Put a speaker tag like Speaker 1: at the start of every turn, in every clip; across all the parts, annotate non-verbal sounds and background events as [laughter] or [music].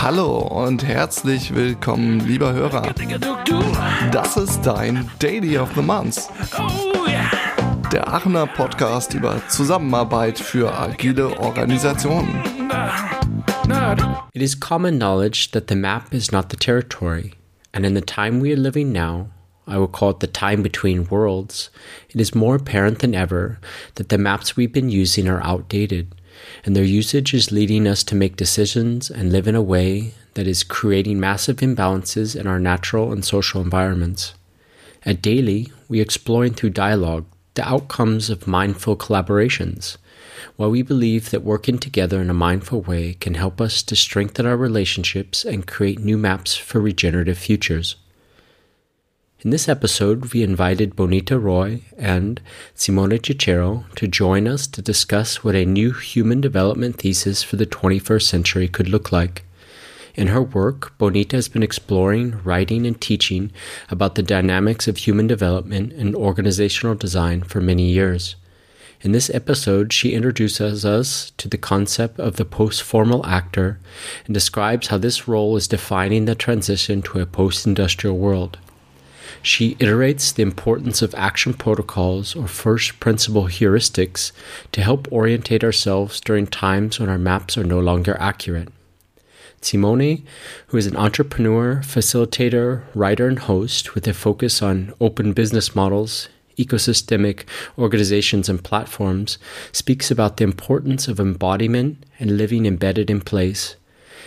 Speaker 1: Hallo und herzlich willkommen, lieber Hörer. Das ist dein Daily of the Month. Der Aachener Podcast über Zusammenarbeit für agile Organisationen.
Speaker 2: It is common knowledge that the map is not the territory, and in the time we are living now, I will call it the time between worlds, it is more apparent than ever that the maps we've been using are outdated, and their usage is leading us to make decisions and live in a way that is creating massive imbalances in our natural and social environments. At Daily, we explore through dialogue the outcomes of mindful collaborations, while we believe that working together in a mindful way can help us to strengthen our relationships and create new maps for regenerative futures. In this episode, we invited Bonita Roy and Simone Cicero to join us to discuss what a new human development thesis for the 21st century could look like. In her work, Bonita has been exploring, writing, and teaching about the dynamics of human development and organizational design for many years. In this episode, she introduces us to the concept of the post formal actor and describes how this role is defining the transition to a post industrial world. She iterates the importance of action protocols or first principle heuristics to help orientate ourselves during times when our maps are no longer accurate. Simone, who is an entrepreneur, facilitator, writer, and host with a focus on open business models, ecosystemic organizations, and platforms, speaks about the importance of embodiment and living embedded in place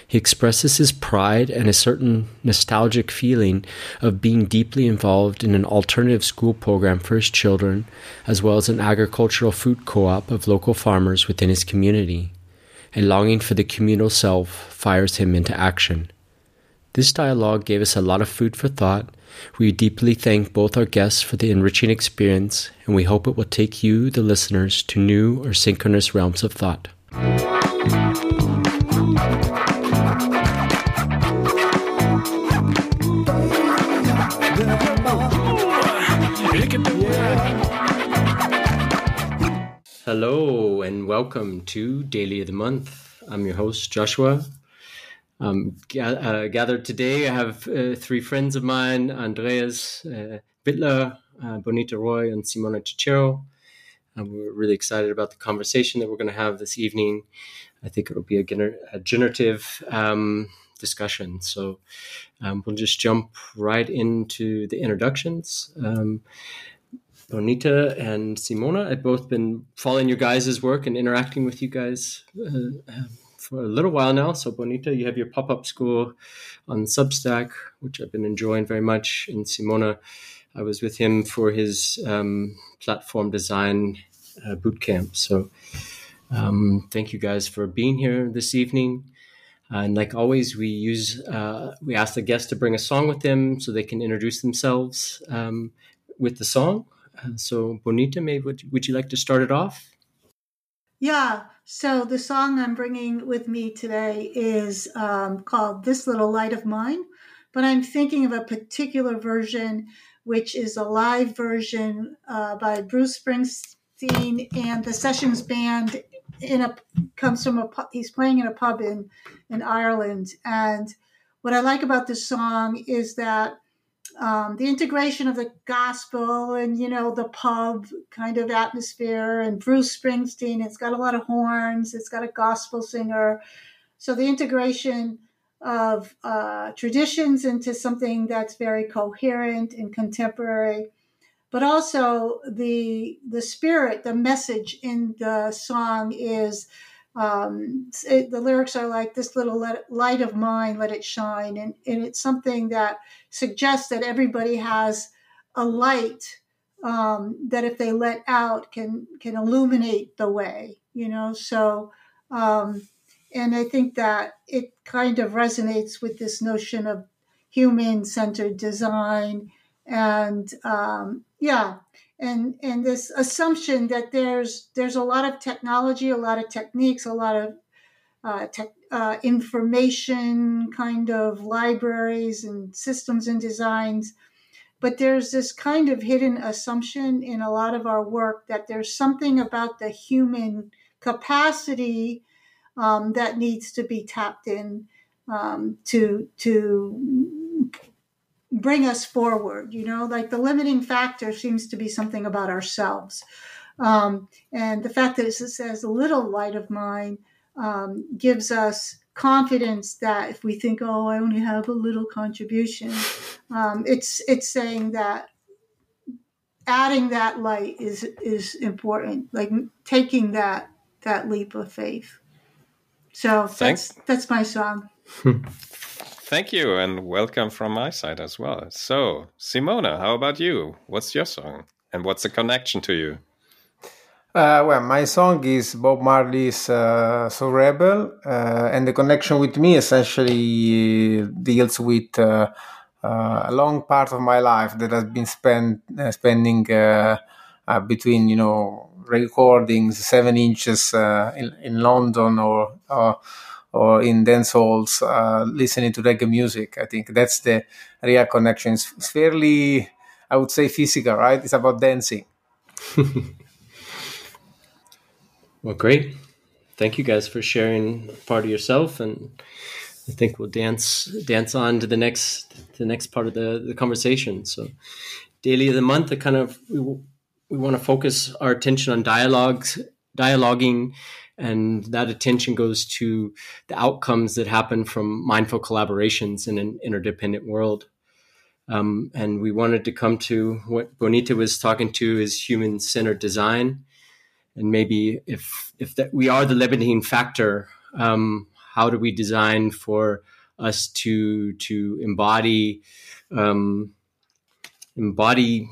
Speaker 2: he expresses his pride and a certain nostalgic feeling of being deeply involved in an alternative school program for his children, as well as an agricultural food co op of local farmers within his community. A longing for the communal self fires him into action. This dialogue gave us a lot of food for thought. We deeply thank both our guests for the enriching experience, and we hope it will take you, the listeners, to new or synchronous realms of thought. Hello and welcome to Daily of the Month. I'm your host, Joshua. Um, ga- uh, gathered today, I have uh, three friends of mine Andreas uh, Bittler, uh, Bonita Roy, and Simona Cicero. And we're really excited about the conversation that we're going to have this evening. I think it'll be a, gener- a generative um, discussion. So um, we'll just jump right into the introductions. Um, Bonita and Simona. I've both been following your guys' work and interacting with you guys uh, um, for a little while now. So, Bonita, you have your pop up school on Substack, which I've been enjoying very much. And Simona, I was with him for his um, platform design uh, boot camp. So, um, thank you guys for being here this evening. and like always, we use uh, we ask the guests to bring a song with them so they can introduce themselves um, with the song. Uh, so, Bonita, maybe would, would you like to start it off?
Speaker 3: Yeah. So the song I'm bringing with me today is um, called "This Little Light of Mine," but I'm thinking of a particular version, which is a live version uh, by Bruce Springsteen and the Sessions Band. In a comes from a he's playing in a pub in in Ireland, and what I like about this song is that um, the integration of the gospel and you know the pub kind of atmosphere and Bruce Springsteen. It's got a lot of horns. It's got a gospel singer. So the integration of uh, traditions into something that's very coherent and contemporary, but also the the spirit, the message in the song is um, it, the lyrics are like this little let, light of mine let it shine and, and it's something that suggests that everybody has a light um, that if they let out can can illuminate the way you know? So um, and i think that it kind of resonates with this notion of human centered design and um, yeah and and this assumption that there's there's a lot of technology, a lot of techniques, a lot of uh, tech, uh, information kind of libraries and systems and designs. But there's this kind of hidden assumption in a lot of our work that there's something about the human capacity um, that needs to be tapped in um, to to bring us forward. You know, like the limiting factor seems to be something about ourselves, um, and the fact that it says "a little light of mine" um, gives us confidence that if we think, "Oh, I only have a little contribution," um, it's it's saying that adding that light is is important like taking that that leap of faith so Thanks. that's that's my song [laughs]
Speaker 4: thank you and welcome from my side as well. So simona how about you? What's your song? And what's the connection to you?
Speaker 5: Uh, well, my song is Bob Marley's uh, "Soul Rebel," uh, and the connection with me essentially deals with uh, uh, a long part of my life that has been spent uh, spending uh, between you know recordings seven inches in, in London or or in dance halls uh, listening to reggae music. I think that's the real connection. It's fairly, I would say, physical, right? It's about dancing. [laughs]
Speaker 6: well, great. Thank you guys for sharing part of yourself and I think we'll dance dance on to the next the next part of the, the conversation. So, daily of the month, I kind of we, we want to focus our attention on dialogues, dialoguing, and that attention goes to the outcomes that happen from mindful collaborations in an interdependent world. Um, and we wanted to come to what Bonita was talking to is human centered design, and maybe if if that we are the limiting factor. Um, how do we design for us to to embody um, embody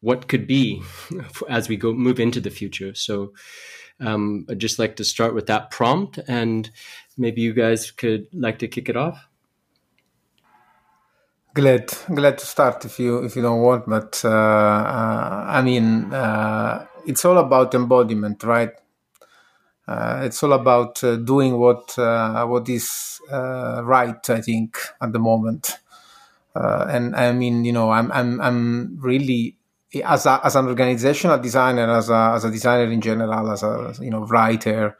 Speaker 6: what could be [laughs] as we go move into the future. So um, I'd just like to start with that prompt, and maybe you guys could like to kick it off.
Speaker 5: Glad, glad to start if you if you don't want, but uh, uh, I mean uh, it's all about embodiment, right? Uh, it's all about uh, doing what uh, what is right. I think at the moment, and I mean, you know, I'm I'm I'm really as a, as an organizational designer, as a as a designer in general, as a you know writer,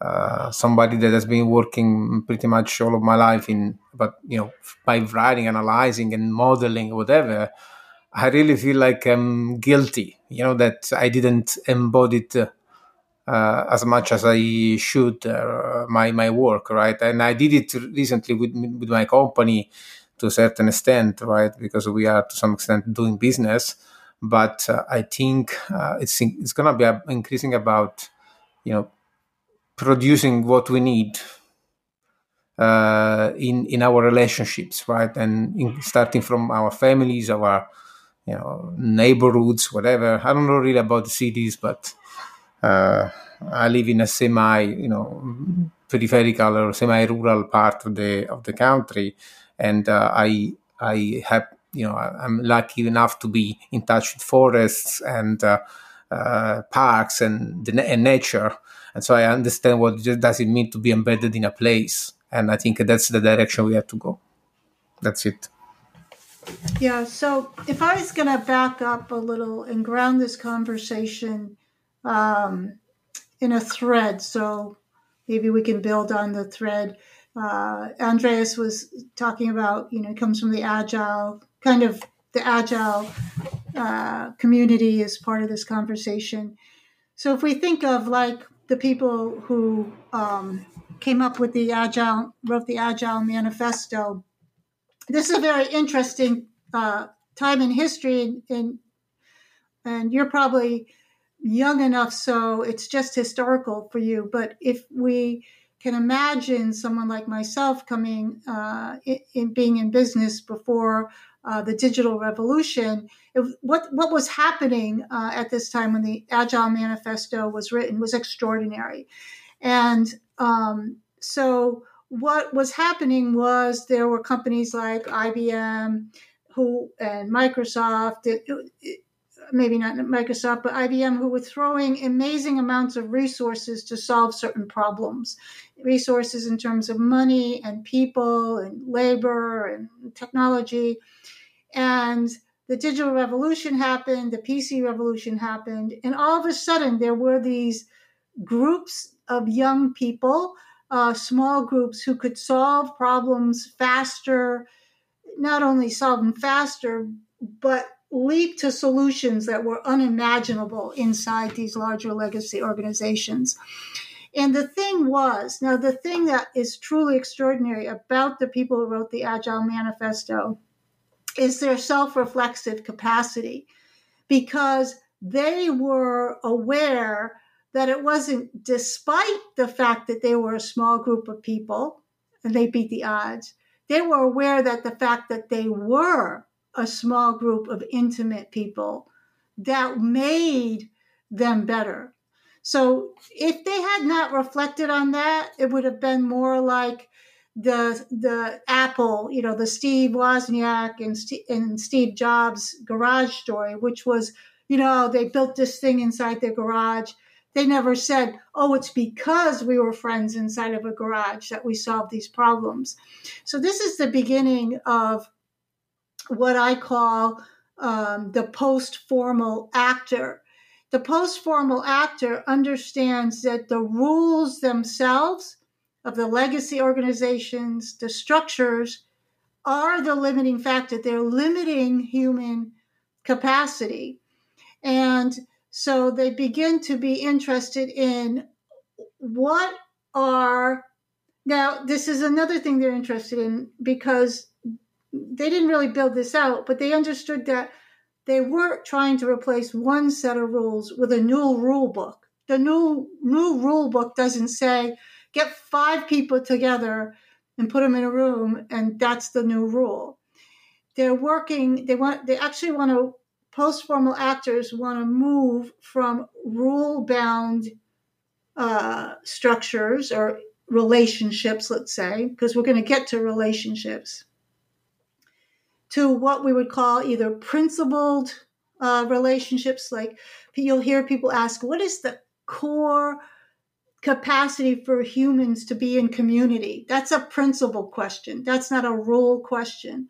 Speaker 5: uh, somebody that has been working pretty much all of my life in, but you know, by writing, analyzing, and modeling, whatever. I really feel like I'm guilty, you know, that I didn't embody it uh, as much as I should uh, my my work, right? And I did it recently with with my company to a certain extent, right? Because we are to some extent doing business, but uh, I think uh, it's it's gonna be increasing about you know producing what we need uh, in in our relationships, right? And in, starting from our families, our you know neighborhoods, whatever. I don't know really about the cities, but uh, I live in a semi, you know, peripheral or semi-rural part of the of the country, and uh, I I have you know I'm lucky enough to be in touch with forests and uh, uh, parks and and nature, and so I understand what does it mean to be embedded in a place, and I think that's the direction we have to go. That's it.
Speaker 3: Yeah. So if I was going to back up a little and ground this conversation um, in a thread. So maybe we can build on the thread. Uh, Andreas was talking about, you know, comes from the agile kind of the agile uh, community is part of this conversation. So if we think of like the people who um, came up with the agile, wrote the agile manifesto, this is a very interesting uh, time in history, and, and, and you're probably young enough so it's just historical for you. But if we can imagine someone like myself coming uh, in, in, being in business before uh, the digital revolution, if, what what was happening uh, at this time when the Agile Manifesto was written was extraordinary, and um, so what was happening was there were companies like IBM who and Microsoft. It, it, maybe not Microsoft, but IBM, who were throwing amazing amounts of resources to solve certain problems. Resources in terms of money and people and labor and technology. And the digital revolution happened, the PC revolution happened, and all of a sudden there were these groups of young people, uh, small groups who could solve problems faster, not only solve them faster, but leap to solutions that were unimaginable inside these larger legacy organizations. And the thing was, now the thing that is truly extraordinary about the people who wrote the Agile Manifesto is their self reflexive capacity because they were aware that it wasn't despite the fact that they were a small group of people and they beat the odds, they were aware that the fact that they were a small group of intimate people that made them better. So if they had not reflected on that, it would have been more like the the Apple, you know, the Steve Wozniak and, Steve, and Steve Jobs garage story, which was, you know, they built this thing inside their garage. They never said, "Oh, it's because we were friends inside of a garage that we solved these problems." So this is the beginning of what I call um, the post formal actor. The post formal actor understands that the rules themselves of the legacy organizations, the structures, are the limiting factor. They're limiting human capacity. And so they begin to be interested in what are now this is another thing they're interested in because they didn't really build this out, but they understood that they weren't trying to replace one set of rules with a new rule book. The new new rule book doesn't say get five people together and put them in a room and that's the new rule. They're working they want they actually want to post formal actors want to move from rule bound uh, structures or relationships, let's say, because we're going to get to relationships to what we would call either principled uh, relationships. Like you'll hear people ask, what is the core capacity for humans to be in community? That's a principle question. That's not a rule question.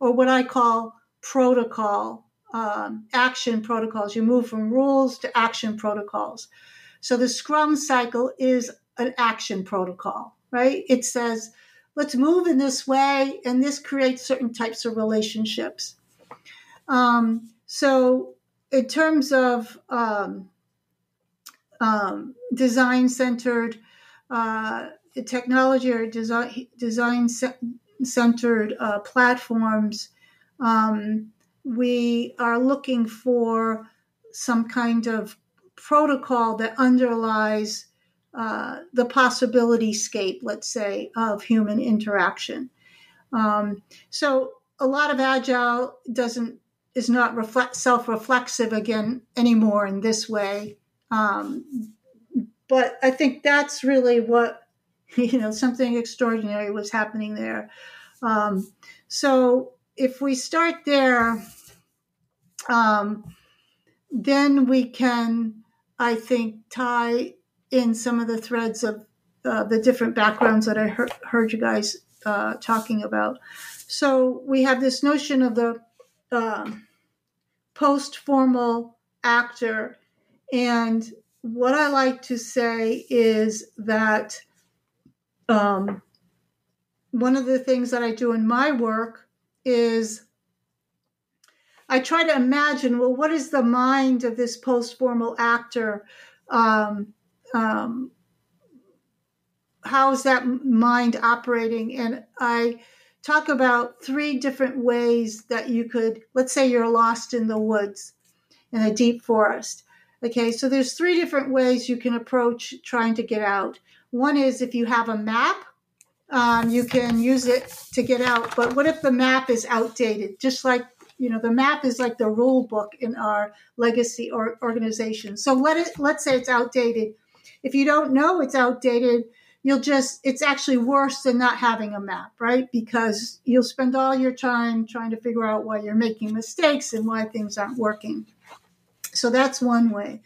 Speaker 3: Or what I call protocol, um, action protocols. You move from rules to action protocols. So the Scrum cycle is an action protocol, right? It says, let's move in this way, and this creates certain types of relationships. Um, so, in terms of um, um, design centered uh, technology or design design centered uh, platforms, um, we are looking for some kind of protocol that underlies uh, the possibility scape, let's say, of human interaction. Um, so a lot of agile doesn't is not reflect, self-reflexive again anymore in this way. Um, but I think that's really what [laughs] you know something extraordinary was happening there. Um, so if we start there, um, then we can, I think, tie in some of the threads of uh, the different backgrounds that I heard, heard you guys uh, talking about. So we have this notion of the uh, post formal actor. And what I like to say is that um, one of the things that I do in my work is I try to imagine well, what is the mind of this post formal actor? Um, um, how is that mind operating? And I talk about three different ways that you could, let's say you're lost in the woods in a deep forest. Okay, so there's three different ways you can approach trying to get out. One is if you have a map, um, you can use it to get out. But what if the map is outdated? Just like you know, the map is like the rule book in our legacy or organization. So let it let's say it's outdated if you don't know it's outdated, you'll just, it's actually worse than not having a map, right? Because you'll spend all your time trying to figure out why you're making mistakes and why things aren't working. So that's one way.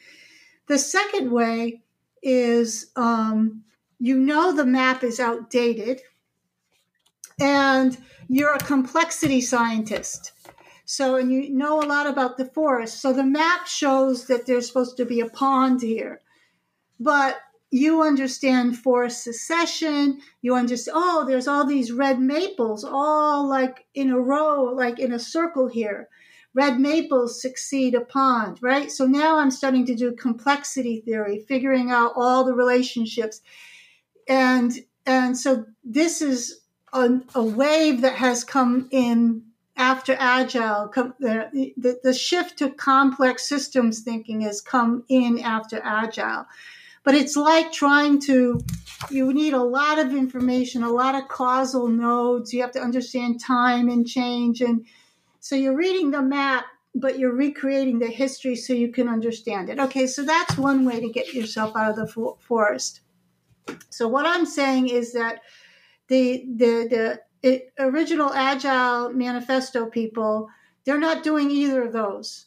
Speaker 3: The second way is um, you know the map is outdated and you're a complexity scientist. So, and you know a lot about the forest. So the map shows that there's supposed to be a pond here but you understand forest succession. You understand, oh, there's all these red maples all like in a row, like in a circle here. Red maples succeed a pond, right? So now I'm starting to do complexity theory, figuring out all the relationships. And, and so this is a, a wave that has come in after agile the, the, the shift to complex systems thinking has come in after agile but it's like trying to, you need a lot of information, a lot of causal nodes. You have to understand time and change. And so you're reading the map, but you're recreating the history so you can understand it. Okay, so that's one way to get yourself out of the for- forest. So what I'm saying is that the the the original agile manifesto people they're not doing either of those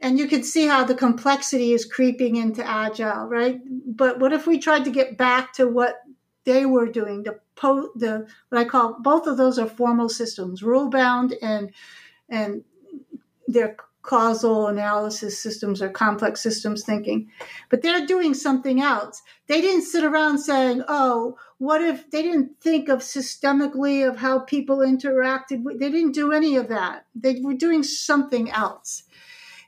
Speaker 3: and you can see how the complexity is creeping into agile right but what if we tried to get back to what they were doing the po- the what i call both of those are formal systems rule bound and and their causal analysis systems or complex systems thinking. But they're doing something else. They didn't sit around saying oh what if they didn't think of systemically of how people interacted they didn't do any of that. They were doing something else.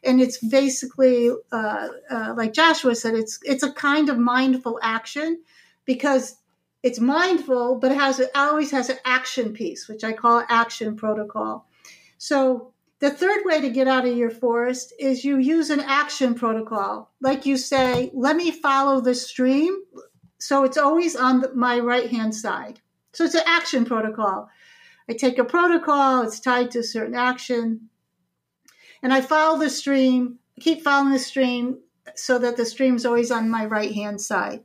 Speaker 3: And it's basically uh, uh, like Joshua said, it's it's a kind of mindful action because it's mindful, but it has it always has an action piece, which I call action protocol. So the third way to get out of your forest is you use an action protocol, like you say, "Let me follow the stream," so it's always on the, my right hand side. So it's an action protocol. I take a protocol; it's tied to a certain action and I follow the stream, keep following the stream so that the stream's always on my right hand side.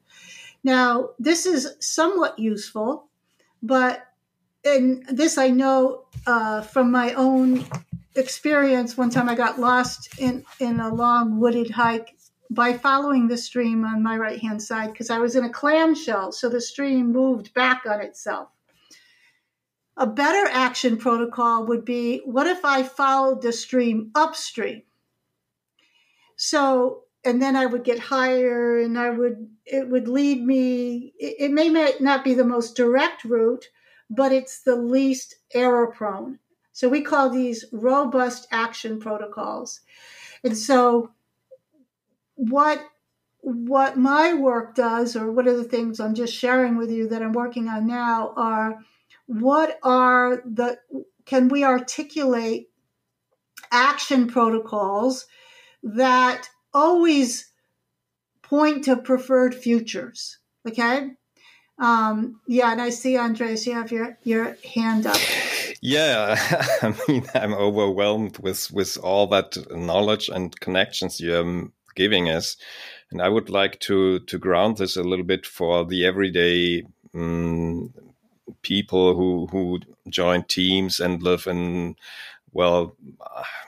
Speaker 3: Now, this is somewhat useful, but and this I know uh, from my own experience. One time I got lost in, in a long wooded hike by following the stream on my right hand side because I was in a clamshell, so the stream moved back on itself. A better action protocol would be what if I followed the stream upstream? So, and then I would get higher and I would, it would lead me, it, it may not be the most direct route, but it's the least error prone. So we call these robust action protocols. And so what what my work does or what are the things I'm just sharing with you that I'm working on now are what are the can we articulate action protocols that always point to preferred futures okay um, yeah and i see andreas you have your your hand up.
Speaker 4: Yeah [laughs] i mean i'm overwhelmed with with all that knowledge and connections you're giving us. And i would like to to ground this a little bit for the everyday um, people who who join teams and live in well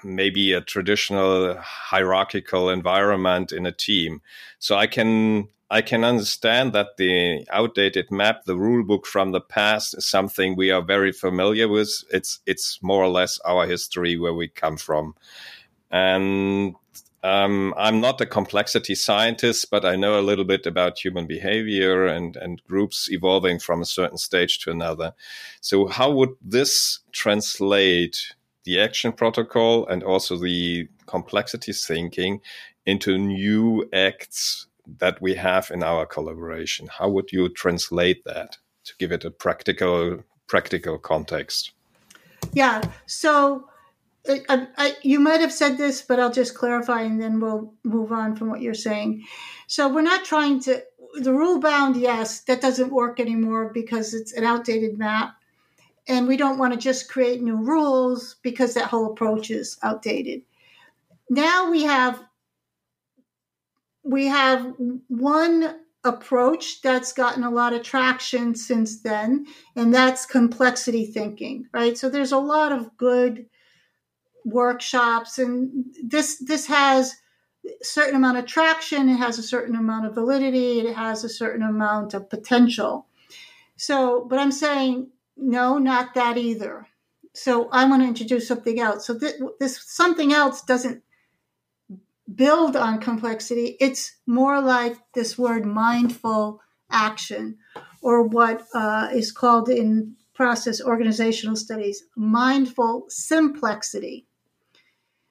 Speaker 4: maybe a traditional hierarchical environment in a team. So i can i can understand that the outdated map the rule book from the past is something we are very familiar with it's it's more or less our history where we come from and um, I'm not a complexity scientist, but I know a little bit about human behavior and, and groups evolving from a certain stage to another. So, how would this translate the action protocol and also the complexity thinking into new acts that we have in our collaboration? How would you translate that to give it a practical practical context?
Speaker 3: Yeah. So I, I, you might have said this, but I'll just clarify and then we'll move on from what you're saying. So we're not trying to, the rule bound, yes, that doesn't work anymore because it's an outdated map. And we don't want to just create new rules because that whole approach is outdated. Now we have we have one approach that's gotten a lot of traction since then, and that's complexity thinking, right? So there's a lot of good workshops and this this has a certain amount of traction it has a certain amount of validity it has a certain amount of potential. So but i'm saying no not that either. So i want to introduce something else. So this, this something else doesn't build on complexity. It's more like this word mindful action, or what uh, is called in process organizational studies mindful simplexity.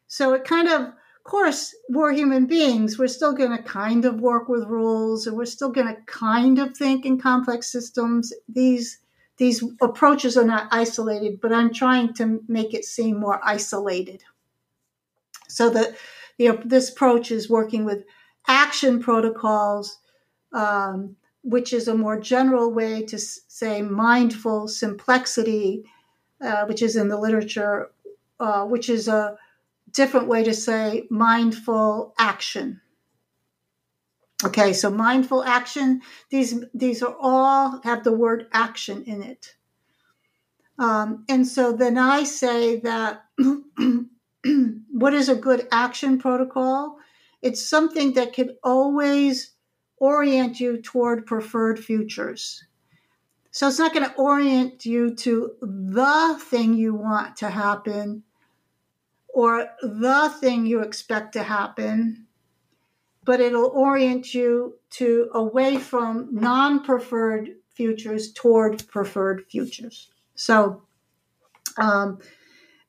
Speaker 3: So it kind of, of course, we're human beings. We're still going to kind of work with rules, and we're still going to kind of think in complex systems. These these approaches are not isolated, but I'm trying to make it seem more isolated. So that know, this approach is working with action protocols, um, which is a more general way to say mindful simplexity, uh, which is in the literature, uh, which is a different way to say mindful action. Okay, so mindful action, these, these are all have the word action in it. Um, and so then I say that [clears throat] [clears throat] what is a good action protocol? It's something that can always orient you toward preferred futures. So it's not going to orient you to the thing you want to happen or the thing you expect to happen but it'll orient you to away from non-preferred futures toward preferred futures. So, um,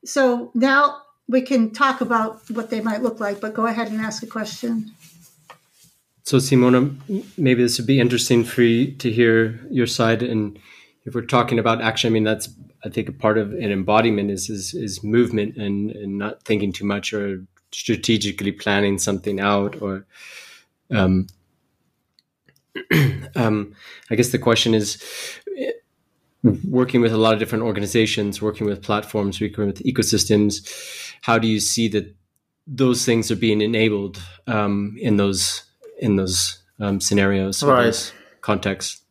Speaker 3: so now we can talk about what they might look like. But go ahead and ask a question.
Speaker 6: So, Simona, maybe this would be interesting for you to hear your side. And if we're talking about action, I mean that's I think a part of an embodiment is is, is movement and, and not thinking too much or strategically planning something out or um, [clears throat] um, I guess the question is working with a lot of different organizations, working with platforms, working with ecosystems. How do you see that those things are being enabled um, in those in those um, scenarios,
Speaker 5: right. those
Speaker 6: contexts?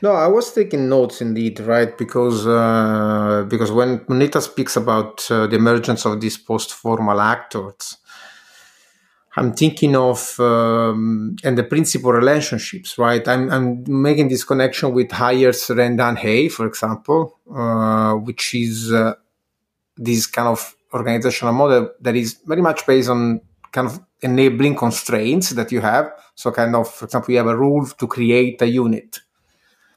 Speaker 5: No, I was taking notes indeed, right? Because uh, because when Bonita speaks about uh, the emergence of these post-formal actors, I'm thinking of um, and the principal relationships, right? I'm, I'm making this connection with Haier's RenDanHeYi, for example, uh, which is uh, this kind of organizational model that is very much based on kind of enabling constraints that you have. So, kind of, for example, you have a rule to create a unit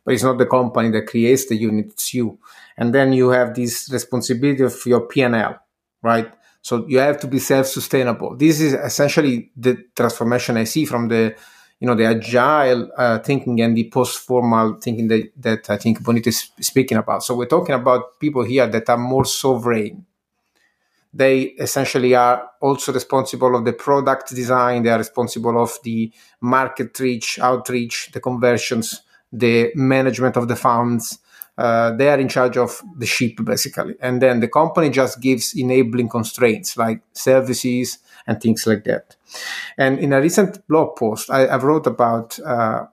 Speaker 5: but it's not the company that creates the unit, it's you. And then you have this responsibility of your P&L, right? So you have to be self-sustainable. This is essentially the transformation I see from the, you know, the agile uh, thinking and the post-formal thinking that, that I think Bonita is speaking about. So we're talking about people here that are more sovereign. They essentially are also responsible of the product design. They are responsible of the market reach, outreach, the conversions the management of the funds. Uh, they are in charge of the ship basically, and then the company just gives enabling constraints like services and things like that. And in a recent blog post, I, I wrote about uh,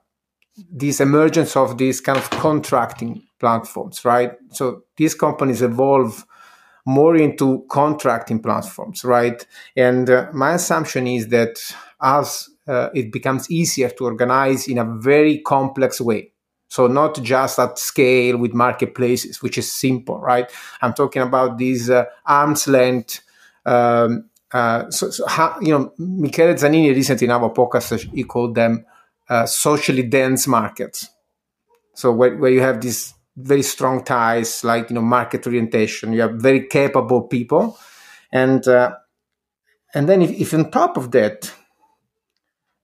Speaker 5: this emergence of these kind of contracting platforms, right? So these companies evolve more into contracting platforms, right? And uh, my assumption is that as uh, it becomes easier to organize in a very complex way, so not just at scale with marketplaces, which is simple, right? I'm talking about these uh, arm's length. Um, uh, so, so you know, Michele Zanini recently in our podcast, he called them uh, socially dense markets. So where, where you have these very strong ties, like you know, market orientation, you have very capable people, and uh, and then if, if on top of that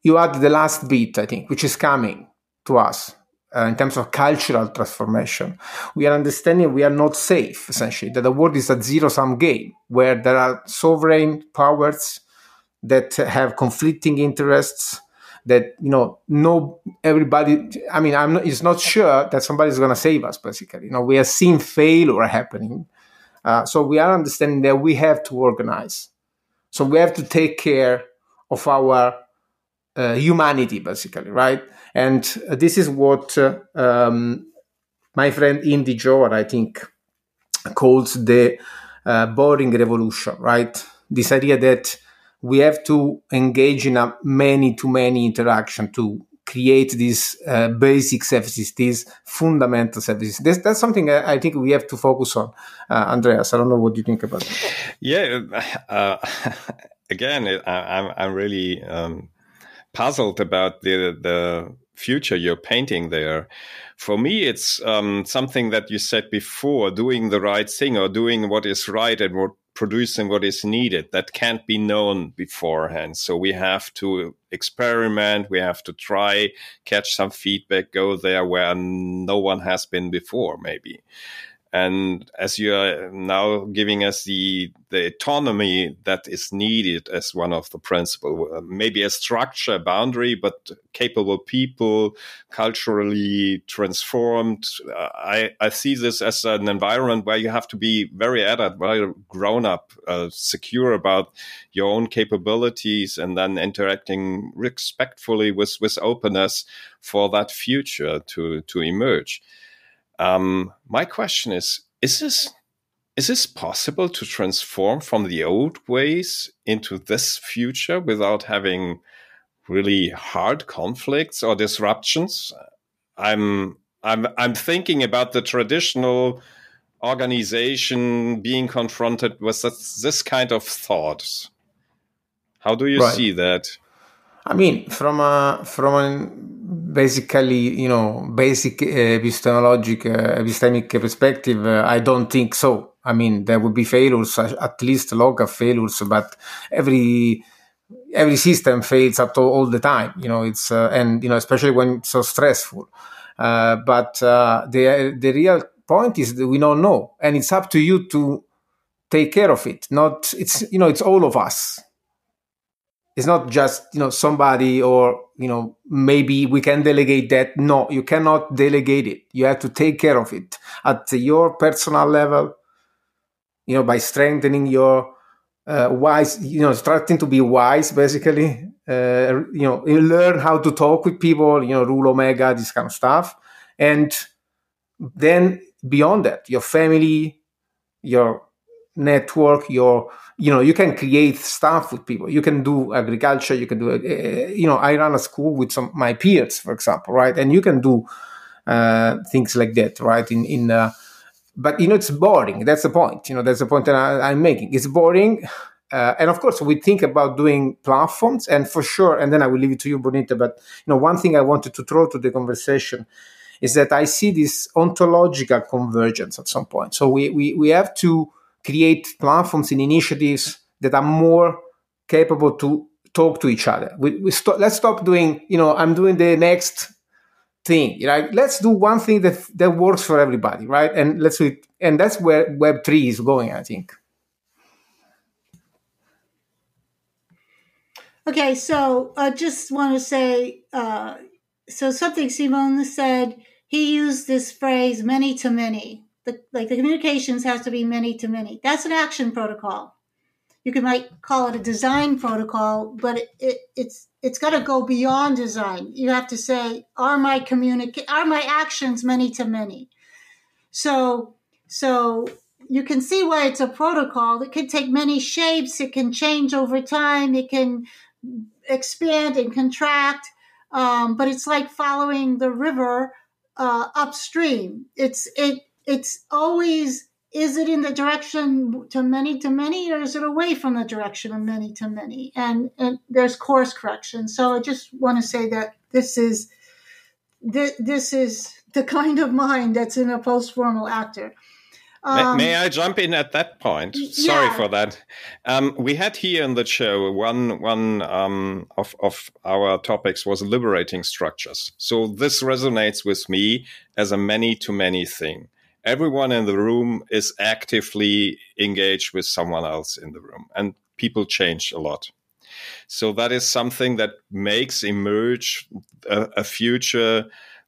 Speaker 5: you add the last bit, I think, which is coming to us, uh, in terms of cultural transformation. We are understanding we are not safe, essentially, that the world is a zero sum game where there are sovereign powers that have conflicting interests. That you know, no, everybody. I mean, I'm not, it's not sure that somebody's going to save us. Basically, you know, we are seeing failure happening, uh, so we are understanding that we have to organize. So we have to take care of our uh, humanity, basically, right? And this is what uh, um, my friend Indy Johar, I think, calls the uh, boring revolution, right? This idea that we have to engage in a many to many interaction to create these uh, basic services, these fundamental services. That's, something I, I, think we have to focus on. Uh, Andreas, I don't know what you think about that.
Speaker 4: Yeah, uh, [laughs] again, I, I'm, I'm really um, puzzled about the the future you're painting there. For me, it's um, something that you said before: doing the right thing or doing what is right and what producing what is needed that can't be known beforehand. So we have to experiment, we have to try, catch some feedback, go there where no one has been before, maybe. And as you are now giving us the, the autonomy that is needed as one of the principles, uh, maybe a structure, boundary, but capable people, culturally transformed. Uh, I, I see this as an environment where you have to be very adult, very grown up, uh, secure about your own capabilities, and then interacting respectfully with, with openness for that future to, to emerge. Um, my question is: Is this is this possible to transform from the old ways into this future without having really hard conflicts or disruptions? I'm I'm I'm thinking about the traditional organization being confronted with this, this kind of thoughts. How do you right. see that?
Speaker 5: I mean, from a from a basically, you know, basic epistemologic, uh, epistemic perspective, uh, I don't think so. I mean, there would be failures, at least local failures, but every every system fails at all, all the time. You know, it's uh, and you know, especially when so stressful. Uh, but uh, the the real point is that we don't know, and it's up to you to take care of it. Not it's you know, it's all of us it's not just you know somebody or you know maybe we can delegate that. No you cannot delegate it. You have to take care of it at your personal level you know by strengthening your uh, wise you know starting to be wise basically. Uh, you know you learn how to talk with people you know rule omega this kind of stuff. And then beyond that your family your network your you know you can create stuff with people. You can do agriculture you can do uh, you know i run a school with some my peers for example right? And you can do uh, things like that right? In in uh, but you know it's boring. That's the point you know that's the point that I, am making. It's boring uh, and of course we think about doing platforms and for sure and then i will leave it to you bonita but you know one thing i wanted to throw to the conversation is that i see this ontological convergence at some point. So we we, we have to create platforms and initiatives that are more capable to talk to each other. We, we st- let's stop doing, you know, I'm doing the next thing, right? Let's do one thing that that works for everybody, right? And let's. And that's where Web three is going, I think.
Speaker 3: Okay, so I just want to say, uh, so something Simone said. He used this phrase "many to many," the like the communications has to be many to many. That's an action protocol. You can might call it a design protocol, but it, it it's it's got to go beyond design. You have to say, are my communicate are my actions many to many? So so you can see why it's a protocol. It can take many shapes. It can change over time. It can expand and contract. Um, but it's like following the river uh, upstream. It's it it's always is it in the direction to many to many or is it away from the direction of many to many and, and there's course correction so i just want to say that this is this is the kind of mind that's in a post-formal actor
Speaker 4: um, may, may, I jump in at that point? Sorry yeah. for that. Um, we had here in the show one one um, of of our topics was liberating structures. So this resonates with me as a many to many thing everyone in the room is actively engaged with someone else in the room and people change a lot. So that is something that makes emerge a, a future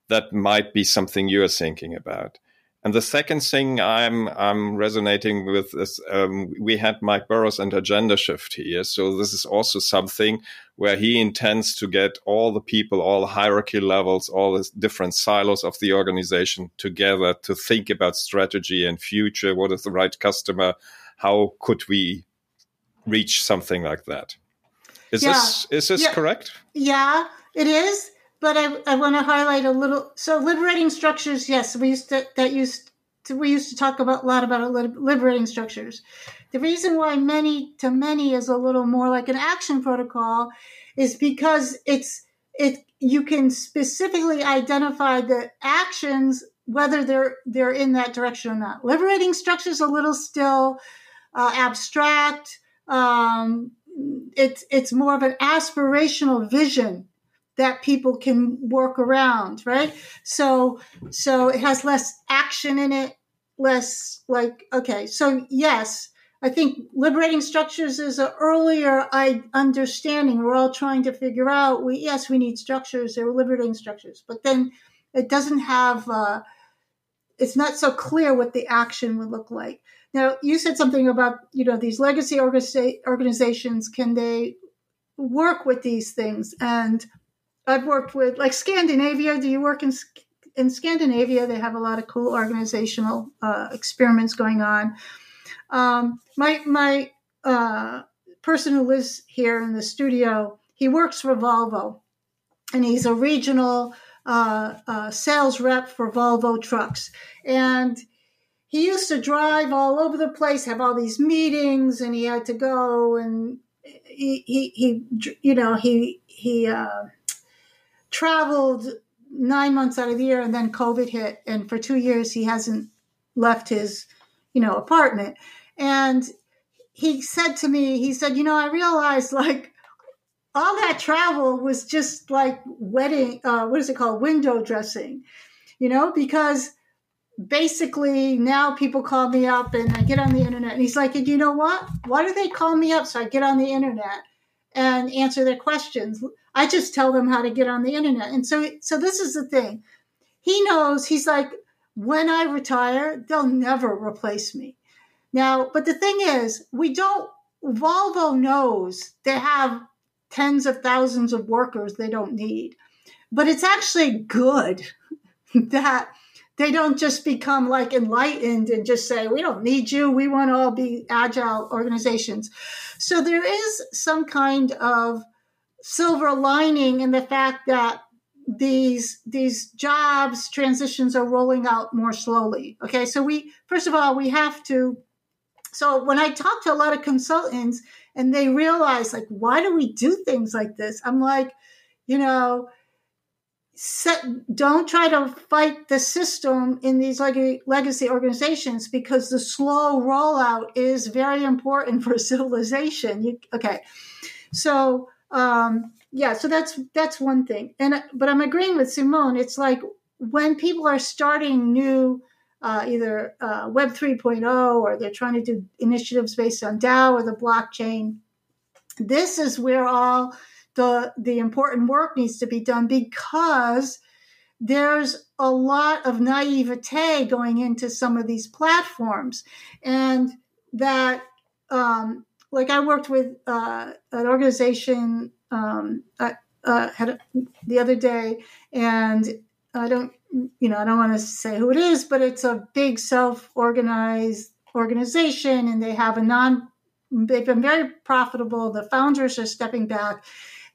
Speaker 4: that might be something you're thinking about and the second thing I'm I'm resonating with is um, we had Mike Burrows and Agendashift here, so this is also something where he intends to get all the people, all hierarchy levels, all the different silos of the organization together to think about strategy and future. What is the right customer? How could we reach something like that? Is yeah. this is this
Speaker 3: yeah.
Speaker 4: correct?
Speaker 3: Yeah, it is. But I, I want to highlight a little. So liberating structures, yes, we used to that used to, we used to talk about a lot about liberating structures. The reason why many to many is a little more like an action protocol is because it's it you can specifically identify the actions whether they're they're in that direction or not. Liberating structures a little still uh, abstract. Um, it's it's more of an aspirational vision that people can work around, right? So so it has less action in it, less like okay. So yes, I think liberating structures is an earlier I understanding. We're all trying to figure out. We yes, we need structures. They're liberating structures, but then it doesn't have. Uh, it's not so clear what the action would look like. Now, you said something about you know these legacy organizations. Can they work with these things? And I've worked with like Scandinavia. Do you work in in Scandinavia? They have a lot of cool organizational uh, experiments going on. Um, my my uh, person who lives here in the studio, he works for Volvo, and he's a regional uh, uh, sales rep for Volvo trucks, and he used to drive all over the place, have all these meetings, and he had to go and he he, he you know he he uh, traveled nine months out of the year, and then COVID hit, and for two years he hasn't left his you know apartment, and he said to me, he said, you know, I realized like all that travel was just like wedding, uh, what is it called, window dressing, you know, because basically now people call me up and I get on the internet. And he's like, and you know what? Why do they call me up? So I get on the internet and answer their questions. I just tell them how to get on the internet. And so, so this is the thing. He knows, he's like, when I retire, they'll never replace me. Now, but the thing is, we don't, Volvo knows they have tens of thousands of workers they don't need. But it's actually good [laughs] that they don't just become like enlightened and just say, we don't need you. We want to all be agile organizations. So there is some kind of silver lining in the fact that these these jobs transitions are rolling out more slowly okay? So we first of all we have to so when i talk to a lot of consultants and they realize like why do we do things like this? I'm like you know set, don't try to fight the system in these leg- legacy organizations because the slow rollout is very important [laughs] for civilization. You, okay, so um, yeah, so that's that's one thing. And but I'm agreeing with Simone. It's like when people are starting new. Uh, either uh, Web 3.0 or they're trying to do initiatives based on DAO or the blockchain. This is where all the the important work needs to be done because there's a lot of naivete going into some of these platforms and that um, like i worked with uh, an organization um, I, uh, had the other day and i don't you know i don't want to say who it is but it's a big self-organized organization and they have a non they've been very profitable the founders are stepping back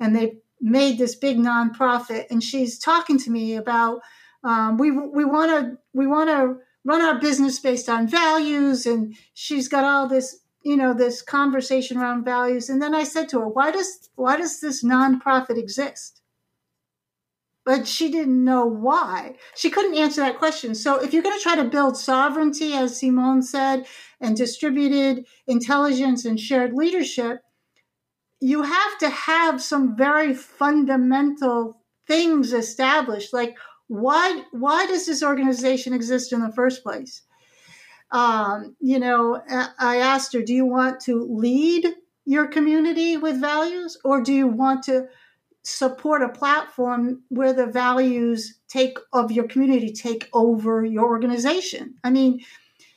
Speaker 3: and they made this big nonprofit. And she's talking to me about um, we we want to we want to run our business based on values, and she's got all this you know this conversation around values. And then I said to her, why does why does this nonprofit exist? But she didn't know why. She couldn't answer that question. So if you're going to try to build sovereignty, as Simone said, and distributed intelligence and shared leadership, you have to have some very fundamental things established like why why does this organization exist in the first place um, you know i asked her do you want to lead your community with values or do you want to support a platform where the values take of your community take over your organization? I mean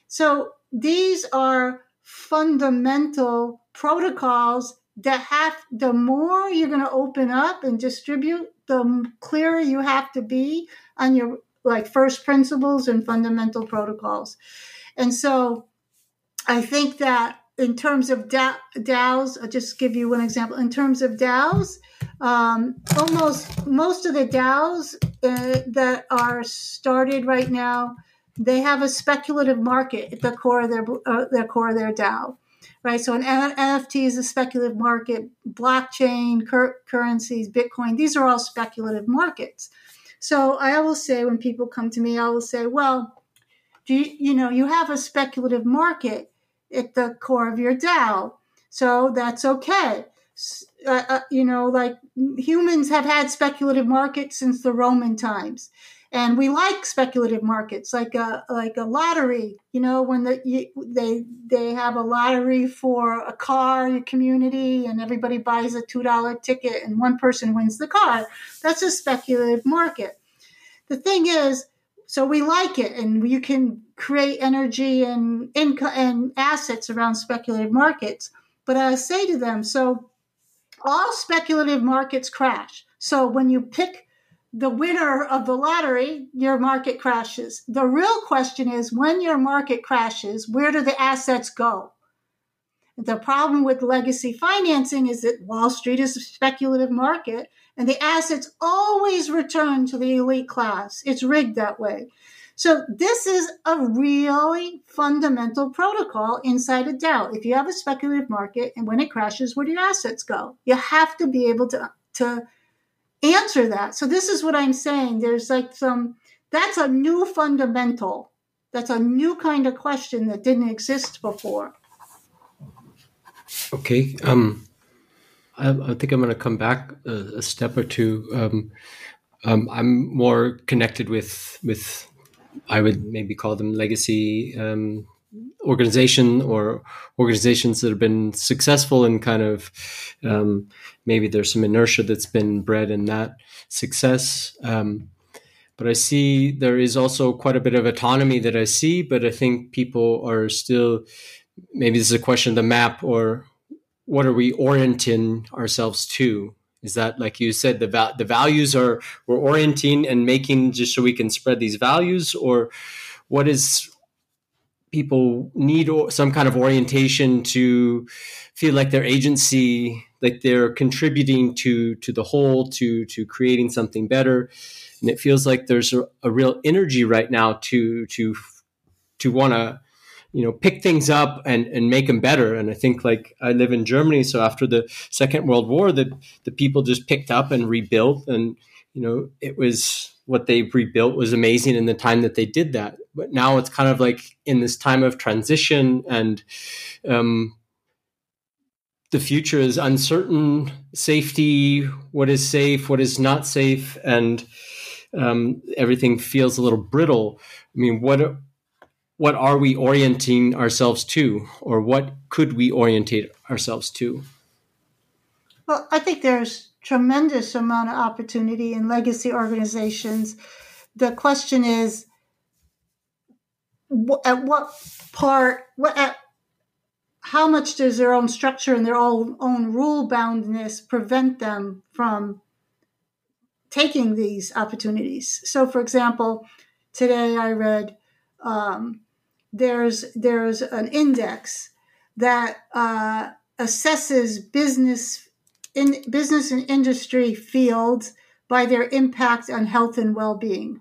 Speaker 3: so these are fundamental protocols that have the more you're going to open up and distribute the clearer you have to be on your like first principles and fundamental protocols and so i think that in terms of DAOs, I'll just give you one example. In terms of DAOs, um, almost most of the DAOs uh, that are started right now, they have a speculative market at the core of their uh, their core of their DAO, right? So an NFT is a speculative market. Blockchain, cur- currencies, Bitcoin, these are all speculative markets. So I will say when people come to me, I will say, well, do you, you know you have a speculative market at the core of your DAO. So that's okay. Uh, uh, you know, like humans have had speculative markets since the Roman times, and we like speculative markets, like a like a lottery. You know, when the, you, they they have a lottery for a car, your community, and everybody buys a two dollar ticket, and one person wins the car. That's a speculative market. The thing is, so we like it and you can create energy and income and assets around speculative markets. But i say to them so all speculative markets crash. So when you pick the winner of the lottery your market crashes. The real question is when your market crashes where do the assets go the problem with legacy financing is that wall street is a speculative market and the assets always return to the elite class. It's rigged that way. So this is a really fundamental protocol inside a DAO. If you have a speculative market and when it crashes, where do your assets go? You have to be able to, to answer that. So this is what I'm saying. There's like some, that's a new fundamental. That's a new kind of question that didn't exist before.
Speaker 6: Okay. Um, I, I think I'm going to come back a, a step or two. Um, um, I'm more connected with with I would maybe call them legacy um, organization or organizations that have been successful and kind of um, maybe there's some inertia that's been bred in that success. Um, but I see there is also quite a bit of autonomy that I see, but I think people are still maybe this is a question of the map or what are we orienting ourselves to? Is that like you said the va- the values are we're orienting and making just so we can spread these values, or what is people need some kind of orientation to feel like their agency like they're contributing to to the whole to to creating something better and it feels like there's a, a real energy right now to to to want to you know pick things up and and make them better. And i think like i live in germany so after the second world war the the people just picked up and rebuilt. And you know it was what they rebuilt was amazing in the time that they did that. But now it's kind of like in this time of transition and um, the future is uncertain. Safety what is safe what is not safe and um, everything feels a little brittle. I mean what what are we orienting ourselves to or what could we orientate ourselves to?
Speaker 3: Well i think there's tremendous amount of opportunity in legacy organizations. The question is at what part what at how much does their own structure and their own, own rule boundness prevent them from taking these opportunities? So for example today i read um, there's there's an index that uh, assesses business in business and industry fields by their impact on health and well-being.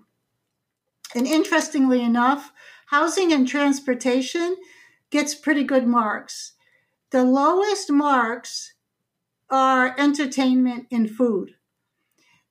Speaker 3: And interestingly enough, housing and transportation gets pretty good marks. The lowest marks are entertainment and food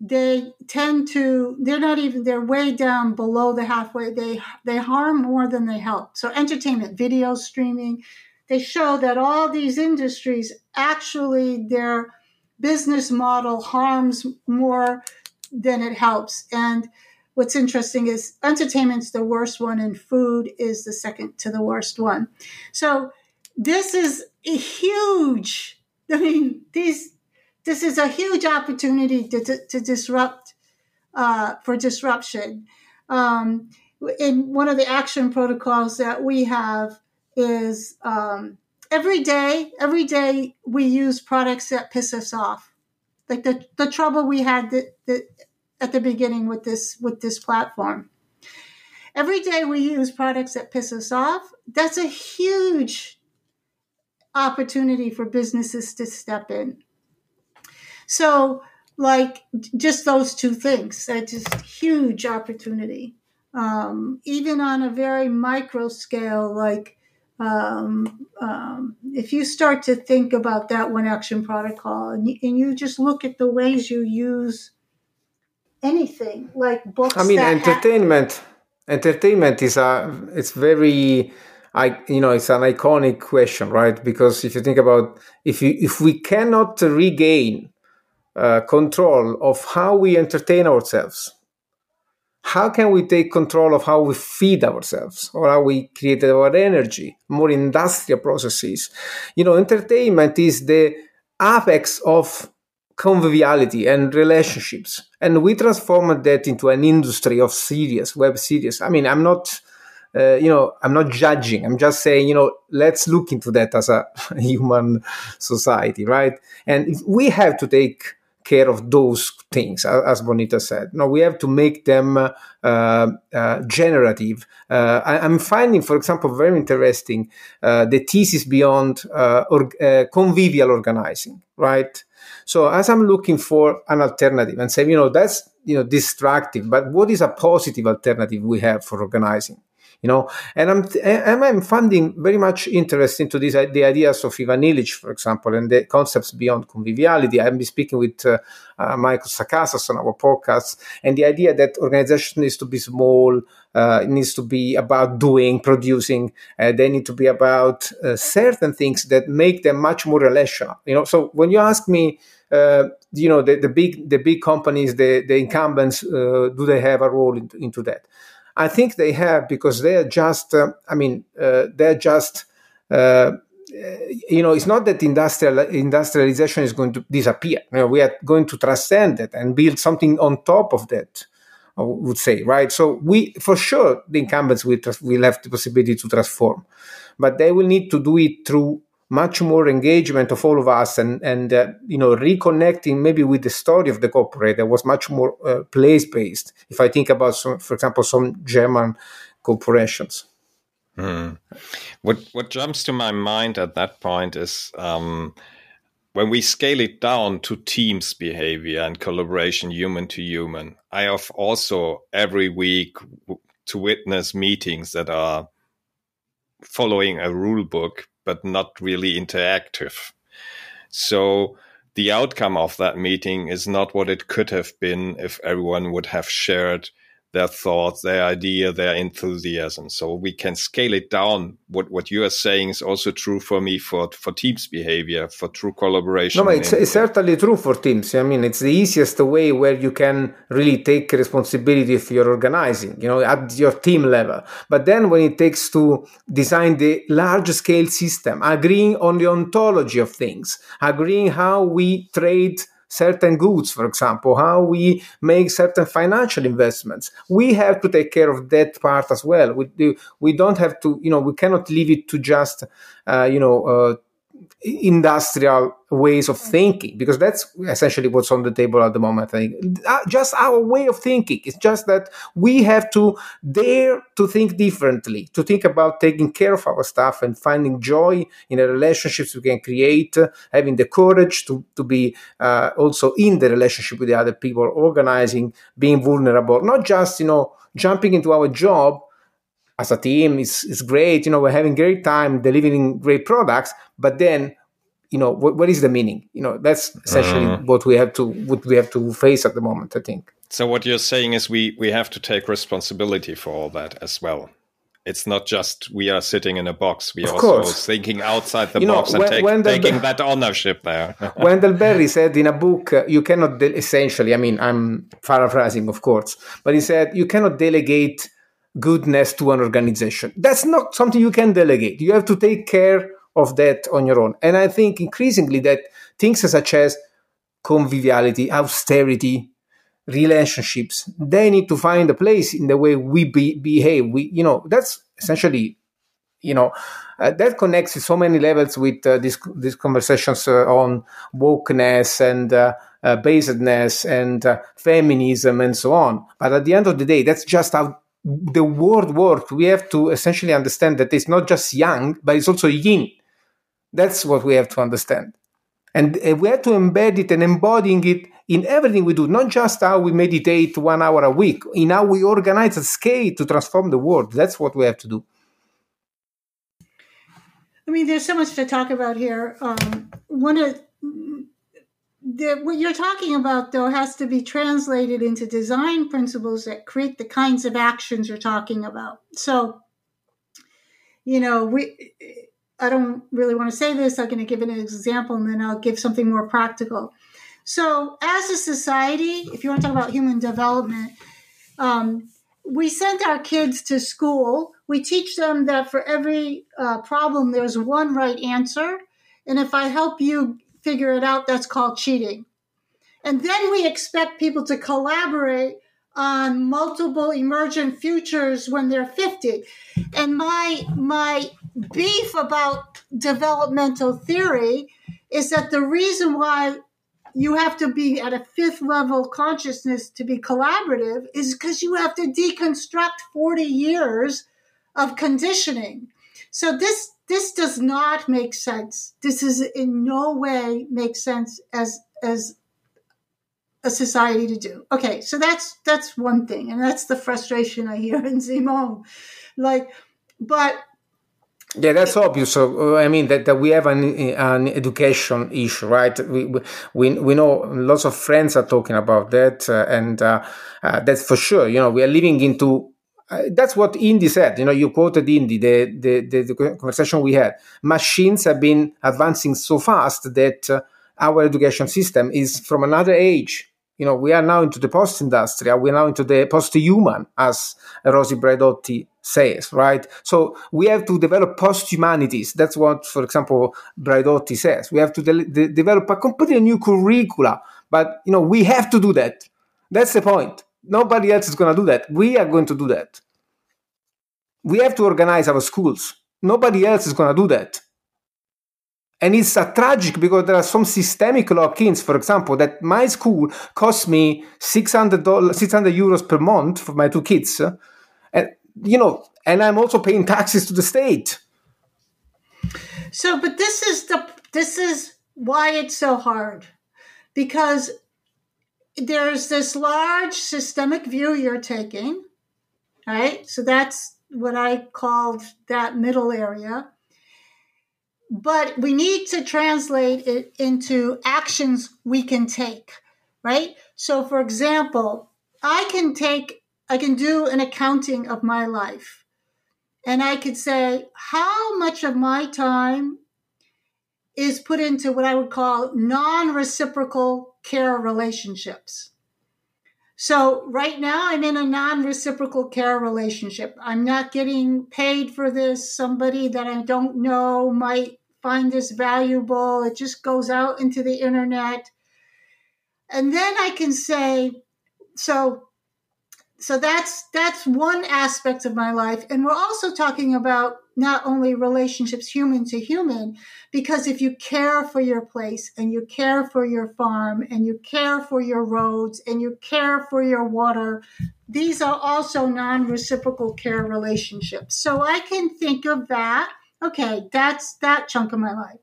Speaker 3: they tend to they're not even they're way down below the halfway. They they harm more than they help. So entertainment video streaming they show that all these industries actually their business model harms more than it helps. And what's interesting is entertainment's the worst one and food is the second to the worst one. So this is a huge [laughs] i mean these this is a huge opportunity to, to, to disrupt uh, for disruption. Um, in one of the action protocols that we have is um, every day, every day we use products that piss us off. Like the, the trouble we had that, that at the beginning with this with this platform. Every day we use products that piss us off. That's a huge opportunity for businesses to step in. So, like just those two things, that's just huge opportunity. Um, even on a very micro scale, like um, um, if you start to think about that one action protocol and you, and you just look at the ways you use anything like books.
Speaker 5: I mean, entertainment. Ha- entertainment is a. It's very. I, you know, it's an iconic question, right? Because if you think about if you if we cannot regain uh, control of how we entertain ourselves, how can we take control of how we feed ourselves or how we create our energy, more industrial processes? You know, entertainment is the apex of conviviality and relationships. And we transformed that into an industry of series, web series. I mean, I'm not, uh, you know, I'm not judging. I'm just saying, you know, let's look into that as a [laughs] human society, right? And we have to take care of those things, as Bonita said. No, we have to make them uh, uh, generative. Uh, I, am finding, for example, very interesting uh, the thesis beyond uh, or, uh, convivial organizing, right? So as I'm looking for an alternative and say, you know, that's you know distracting, but what is a positive alternative we have for organizing? You know? And i'm and i'm finding very much interest into these the ideas of ivan illich for example and the concepts beyond conviviality. I've been speaking with uh, uh, michael sacasas on our podcast and the idea that organization needs to be small uh, it needs to be about doing producing uh, they need to be about uh, certain things that make them much more relational you know? So when you ask me uh, you know the, the big the big companies the the incumbents do they have a role in, into that I think they have because they are just, uh, I mean, uh, they're just, uh, you know, it's not that industrial industrialization is going to disappear. You know, we are going to transcend it and build something on top of that. I would say, right? So we, for sure, the incumbents will, will have the possibility to transform, but they will need to do it through much more engagement of all of us and and uh, you know reconnecting maybe with the story of the corporate that was much more uh, place based if i think about some for example some german corporations
Speaker 4: hmm. what what jumps to my mind at that point is um, when we scale it down to teams behavior and collaboration human to human i have also every week to witness meetings that are following a rule book but not really interactive. So the outcome of that meeting is not what it could have been if everyone would have shared their thoughts, their idea, their enthusiasm. So we can scale it down. What what you are saying is also true for me for for teams behavior, for true collaboration.
Speaker 5: No, it's, it's certainly true for teams. I mean, it's the easiest way where you can really take responsibility if you're organizing, you know, at your team level. But then when it takes to design the large scale system, agreeing on the ontology of things, agreeing how we trade certain goods, for example, how we make certain financial investments. We have to take care of that part as well. We do, we don't have to, you know, we cannot leave it to just, uh, you know, uh, industrial ways of thinking because that's essentially what's on the table at the moment. I think uh, just our way of thinking. It's just that we have to dare to think differently to think about taking care of our stuff and finding joy in the relationships we can create having the courage to, to be uh, also in the relationship with the other people organizing being vulnerable not just you know jumping into our job as a team is is great. You know, we're having great time delivering great products, but then you know what, what is the meaning? You know that's essentially uh, what we have to what we have to face at the moment i think.
Speaker 4: So what you're saying is we we have to take responsibility for all that as well. It's not just we are sitting in a box we are also thinking outside the you box know, and take, Wendell, taking that ownership there. [laughs]
Speaker 5: Wendell berry said in a book uh, you cannot de- essentially i mean i'm paraphrasing of course but he said you cannot delegate goodness to an organization. That's not something you can delegate. You have to take care of that on your own. And I think increasingly that things such as conviviality, austerity, relationships, they need to find a place in the way we be, behave. We, you know, that's essentially, you know, uh, that connects to so many levels with uh, these these conversations uh, on wokeness and uh, uh, basedness and uh, feminism and so on. But at the end of the day, that's just how the word work, we have to essentially understand that it's not just yang, but it's also yin. That's what we have to understand. And uh, we have to embed it and embodying it in everything we do, not just how we meditate one hour a week, in how we organize a scale to transform the world. That's what we have to do.
Speaker 3: I mean, there's so much to talk about here. Um, one of the, what you're talking about, though, has to be translated into design principles that create the kinds of actions you're talking about. So, you know, we. I don't really want to say this. I'm going to give an example, and then I'll give something more practical. So, as a society, if you want to talk about human development, um, we send our kids to school. We teach them that for every uh, problem, there's one right answer. And if I help you figure it out, that's called cheating. And then we expect people to collaborate on multiple emergent futures when they're 50. And my, my beef about developmental theory is that the reason why you have to be at a fifth level consciousness to be collaborative is because you have to deconstruct 40 years of conditioning. So this this does not make sense. This is in no way makes sense as as a society to do. Okay, so that's that's one thing, and that's the frustration I hear in Simone. Like, but
Speaker 5: yeah, that's obvious. So, uh, I mean, that, that we have an, an education issue, right? We, we, we know lots of friends are talking about that, uh, and uh, uh, that's for sure. You know, we are living into uh, that's what Indy said. You know, you quoted Indy, the, the, the, the, conversation we had. Machines have been advancing so fast that uh, our education system is from another age you know, we are now into the post-industrial, we're now into the post-human, as Rosi Braidotti says, right? So we have to develop post-humanities. That's what, for example, Braidotti says. We have to de- de- develop a completely new curricula, but you know, we have to do that. That's the point. Nobody else is going to do that. We are going to do that. We have to organize our schools. Nobody else is going to do that. And it's a tragic because there are some systemic lock-ins. For example, that my school cost me 600 600 euros per month for my two kids, uh, and you know, and I'm also paying taxes to the state.
Speaker 3: So, but this is the this is why it's so hard, because there's this large systemic view you're taking, right? So that's what I called that middle area but we need to translate it into actions we can take, right? So, for example, I can take, I can do an accounting of my life. And I could say, how much of my time is put into what I would call non reciprocal care relationships? So right now I'm in a non-reciprocal care relationship. I'm not getting paid for this. Somebody that I don't know might find this valuable. It just goes out into the internet. And then I can say, so so that's that's one aspect of my life. And we're also talking about not only relationships human to human because if you care for your place and you care for your farm and you care for your roads and you care for your water these are also non-reciprocal care relationships. So i can think of that. Okay that's that chunk of my life.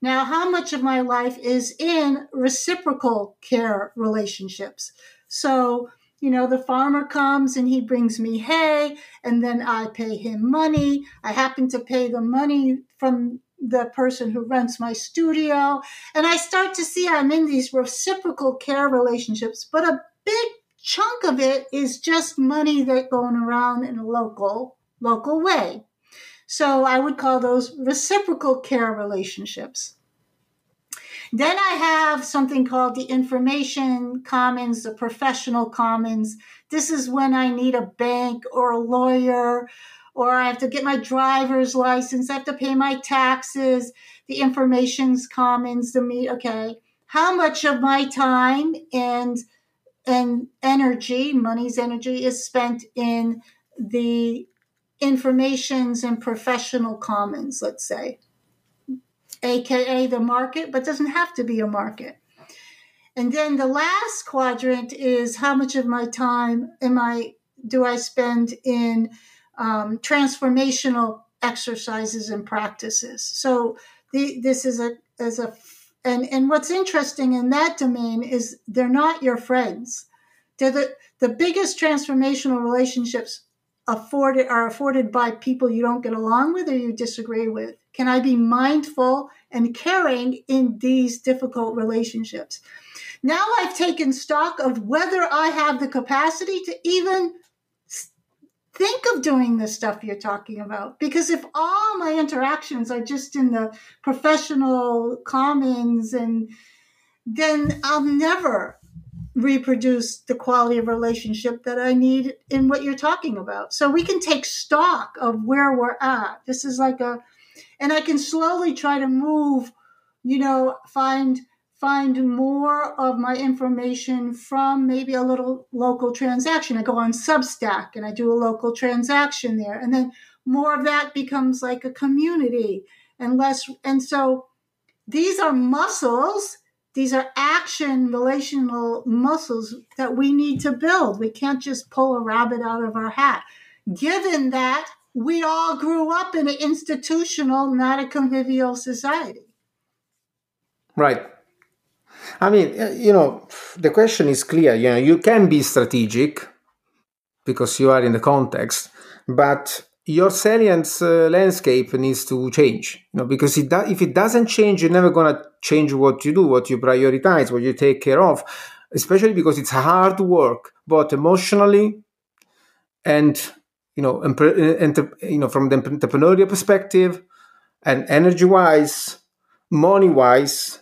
Speaker 3: Now how much of my life is in reciprocal care relationships? So you know, the farmer comes and he brings me hay, and then I pay him money. I happen to pay the money from the person who rents my studio. And I start to see I'm in these reciprocal care relationships, but a big chunk of it is just money that going around in a local, local way. So I would call those reciprocal care relationships. Then I have something called the information commons, the professional commons. This is when I need a bank or a lawyer, or I have to get my driver's license, I have to pay my taxes, the information's commons, the me okay. How much of my time and and energy, money's energy, is spent in the informations and professional commons, let's say aka the market, but doesn't have to be a market. And then the last quadrant is how much of my time am I do I spend in um, transformational exercises and practices. So the, this is a as a and and what's interesting in that domain is they're not your friends. They're the the biggest transformational relationships afforded are afforded by people you don't get along with or you disagree with. Can I be mindful and caring in these difficult relationships? Now I've taken stock of whether I have the capacity to even think of doing the stuff you're talking about. Because if all my interactions are just in the professional commons and then I'll never reproduce the quality of relationship that I need in what you're talking about. So we can take stock of where we're at. This is like a, and I can slowly try to move, you know, find find more of my information from maybe a little local transaction. I go on Substack and I do a local transaction there. And then more of that becomes like a community and less. And so these are muscles these are action relational muscles that we need to build. We can't just pull a rabbit out of our hat. Given that we all grew up in an institutional, not a convivial society.
Speaker 5: Right. I mean, uh, you know, the question is clear. You know, you can be strategic because you are in the context, but your salience uh, landscape needs to change you know because it do- if it doesn't change you're never going to change what you do what you prioritize what you take care of especially because it's hard work both emotionally and you know enter- you know from the entrepreneurial perspective and energy wise money wise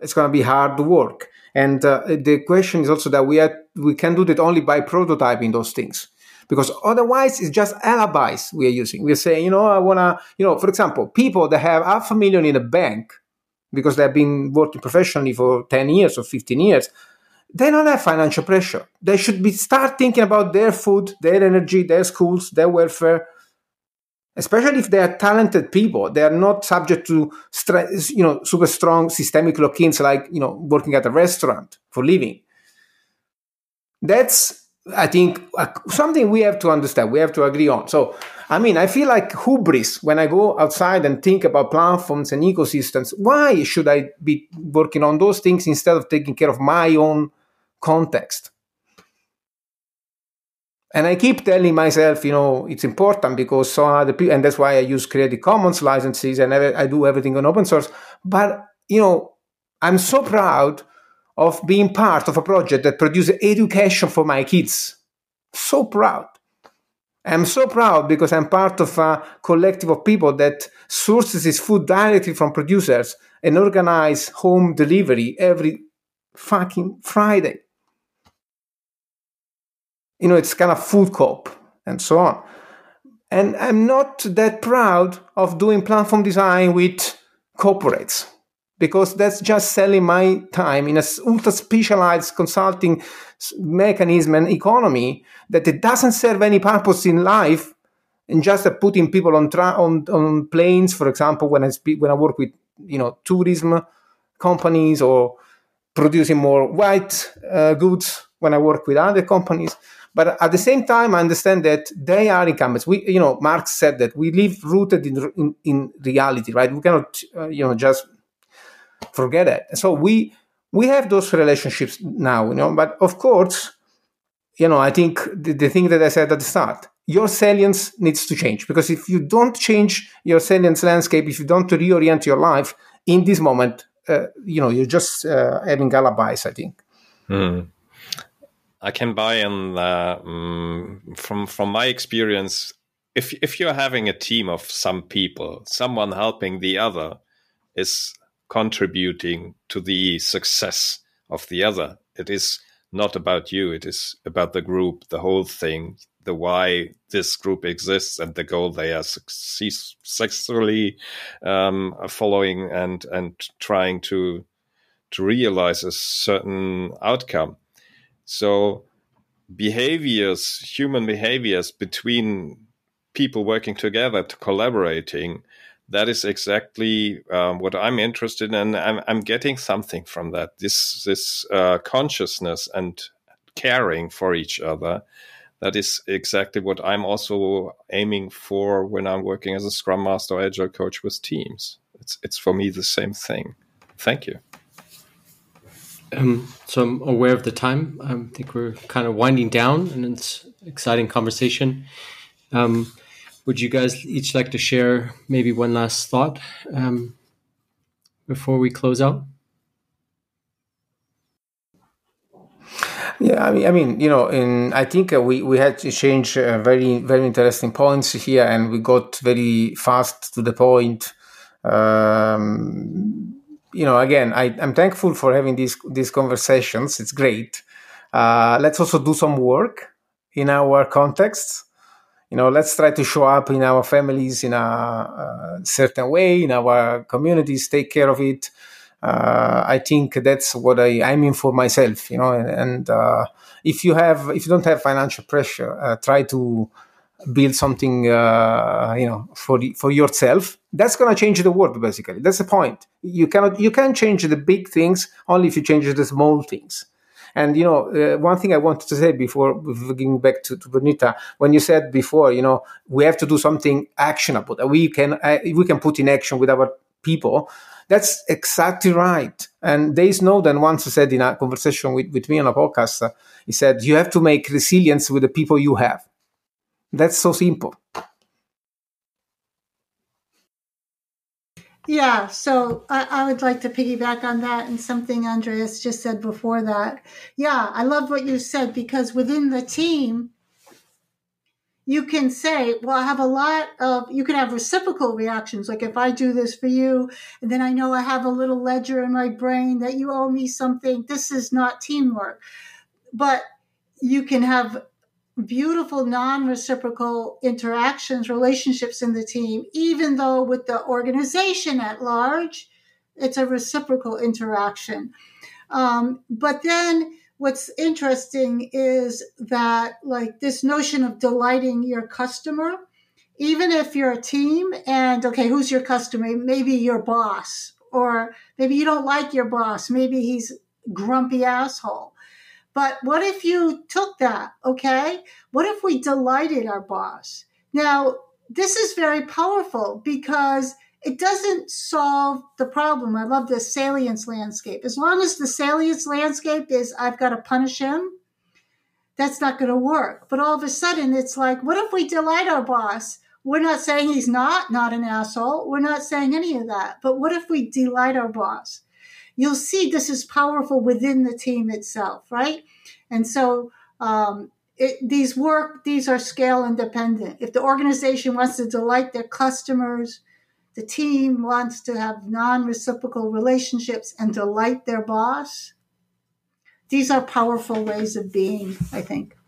Speaker 5: it's going to be hard work. And uh, the question is also that we are we can do that only by prototyping those things because otherwise it's just alibis we are using. We're saying, you know, I want to, you know, for example, people that have half a million in a bank because they've been working professionally for 10 years or 15 years, they don't have financial pressure. They should be start thinking about their food, their energy, their schools, their welfare. Especially if they are talented people, they are not subject to stress, you know, super strong systemic lock-ins like you know working at a restaurant for living. That's I think uh, something we have to understand, we have to agree on. So, I mean, I feel like hubris when I go outside and think about platforms and ecosystems. Why should I be working on those things instead of taking care of my own context? And I keep telling myself, you know, it's important because so other people, and that's why I use Creative Commons licenses and I do everything on open source. But, you know, I'm so proud of being part of a project that produces education for my kids. So proud. I'm so proud because I'm part of a collective of people that sources its food directly from producers and organize home delivery every fucking Friday. You know, it's kind of food cop and so on. And I'm not that proud of doing platform design with corporates because that's just selling my time in a ultra specialized consulting mechanism and economy that it doesn't serve any purpose in life and just putting people on, tra- on on planes for example when i speak when i work with you know tourism companies or producing more white uh, goods when i work with other companies. But at the same time i understand that they are incumbents. We you know marx said that we live rooted in in, in reality right? We cannot uh, you know just forget it. So we we have those relationships now, you know. But of course, you know, I think the, the thing that I said at the start, your salience needs to change because if you don't change your salience landscape, if you don't reorient your life in this moment, uh, you know, you're just uh, having alibis. I think.
Speaker 4: Hmm. I can buy in uh, from from my experience. If if you're having a team of some people, someone helping the other is contributing to the success of the other. It is not about you, it is about the group, the whole thing, the why this group exists and the goal they are successfully um, following and, and trying to, to realize a certain outcome. So, behaviors, human behaviors between people working together, to collaborating, that is exactly um, what I'm interested in. I'm, I'm, getting something from that. This this uh, consciousness and caring for each other. That is exactly what I'm also aiming for when I'm working as a Scrum Master or Agile coach with teams. it's it's for me the same thing. Thank you.
Speaker 6: Um, so I'm aware of the time. I think we're kind of winding down, and it's exciting conversation. Um, would you guys each like to share maybe one last thought um, before we close out?
Speaker 5: Yeah, I mean, I mean, you know, in I think uh, we we had to change uh, very very interesting points here, and we got very fast to the point. Um, you know, again, I, I'm thankful for having these these conversations. It's great. Uh, let's also do some work in our contexts. You know, let's try to show up in our families in a, a certain way, in our communities, take care of it uh, I think that's what I, I mean for myself, you know. And, and uh, if you have, if you don't have financial pressure, uh, try to build something, uh, you know, for the, for yourself. That's gonna change the world. Basically, that's the point. You cannot, you can change the big things only if you change the small things. And you know, uh, one thing I wanted to say before, getting back to, to Bonita, when you said before, you know, we have to do something actionable that we can uh, we can put in action with our people. That's exactly right. And Dave Snowden once said in a conversation with, with me on a podcast, uh, he said, you have to make resilience with the people you have. That's so simple.
Speaker 3: Yeah, so I, I, would like to piggyback on that and something Andreas just said before that. Yeah, I love what you said because within the team, you can say, well, I have a lot of, you can have reciprocal reactions. Like if I do this for you, and then I know I have a little ledger in my brain that you owe me something, this is not teamwork. But you can have beautiful non reciprocal interactions, relationships in the team, even though with the organization at large, it's a reciprocal interaction. Um, but then what's interesting is that like this notion of delighting your customer even if you're a team and okay who's your customer? Maybe your boss or maybe you don't like your boss. Maybe he's grumpy asshole but what if you took that okay what if we delighted our boss now this is very powerful because it doesn't solve the problem. I love the salience landscape. As long as the salience landscape is, I've got to punish him, that's not going to work. But all of a sudden, it's like, what if we delight our boss? We're not saying he's not not an asshole. We're not saying any of that. But what if we delight our boss? You'll see this is powerful within the team itself, right? And so um, it, these work, these are scale independent. If the organization wants to delight their customers, the team wants to have non reciprocal relationships and delight their boss. These are powerful ways of being, I think.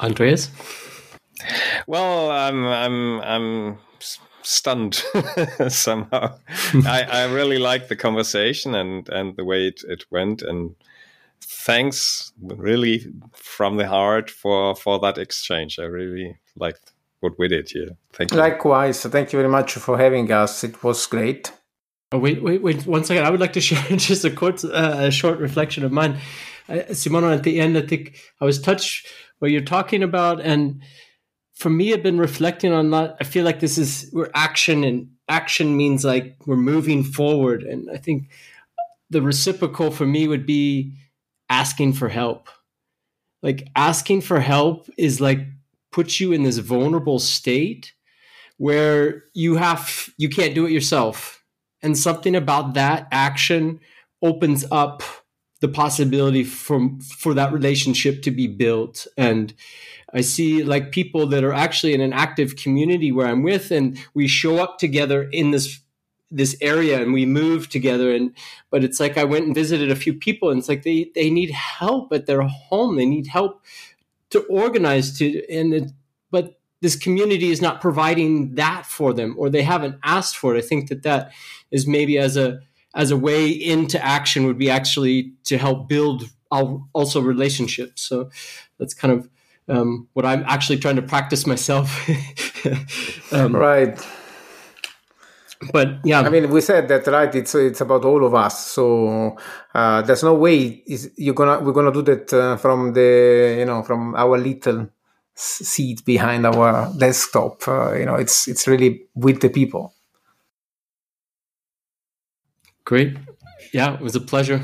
Speaker 6: Andreas?
Speaker 4: Well, I'm I'm I'm stunned [laughs] somehow. [laughs] I, I really liked the conversation and and the way it, it went and thanks really from the heart for for that exchange. I really liked what we did here. Thank you.
Speaker 5: Likewise. Thank you very much for having us. It was great.
Speaker 6: Oh, wait, wait, wait. One second. I would like to [laughs] share just a quote, uh, a short reflection of mine. Uh, Simona, at the end, I think I was touched what you're talking about, and for me, I've been reflecting on that. I feel like this is we're action, and action means like we're moving forward, and I think the reciprocal for me would be asking for help. Like asking for help is like puts you in this vulnerable state where you have you can't do it yourself and something about that action opens up the possibility for for that relationship to be built and i see like people that are actually in an active community where i'm with and we show up together in this this area and we move together and but it's like i went and visited a few people and it's like they they need help at their home. They need help to organize to and it, but this community is not providing that for them or they haven't asked for it. I think that that is maybe as a as a way into action would be actually to help build also relationships. So that's kind of um, what i'm actually trying to practice myself [laughs]
Speaker 5: um, right
Speaker 6: but yeah i
Speaker 5: mean we said that right it's it's about all of us so uh, there's no way is you're gonna we're gonna do that uh, from the you know from our little seat behind our desktop. Uh, you know, it's it's really with the people.
Speaker 6: Great. Yeah, it was a pleasure.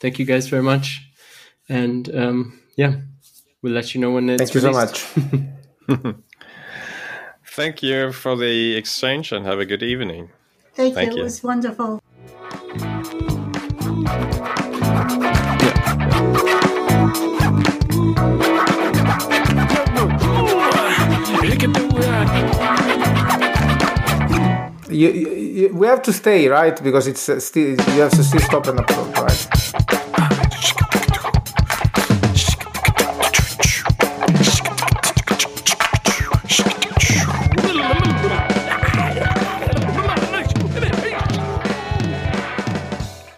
Speaker 6: Thank you guys very much. And um, yeah, we'll let you know when it's
Speaker 5: Thank you
Speaker 6: released.
Speaker 5: so much. [laughs]
Speaker 4: Thank you for the exchange and have a good evening.
Speaker 3: Thank,
Speaker 4: Thank
Speaker 3: you.
Speaker 4: you.
Speaker 3: It was wonderful.
Speaker 5: You, you, you- we have to stay, right? Because it's uh, still you have to still stop an upload, right?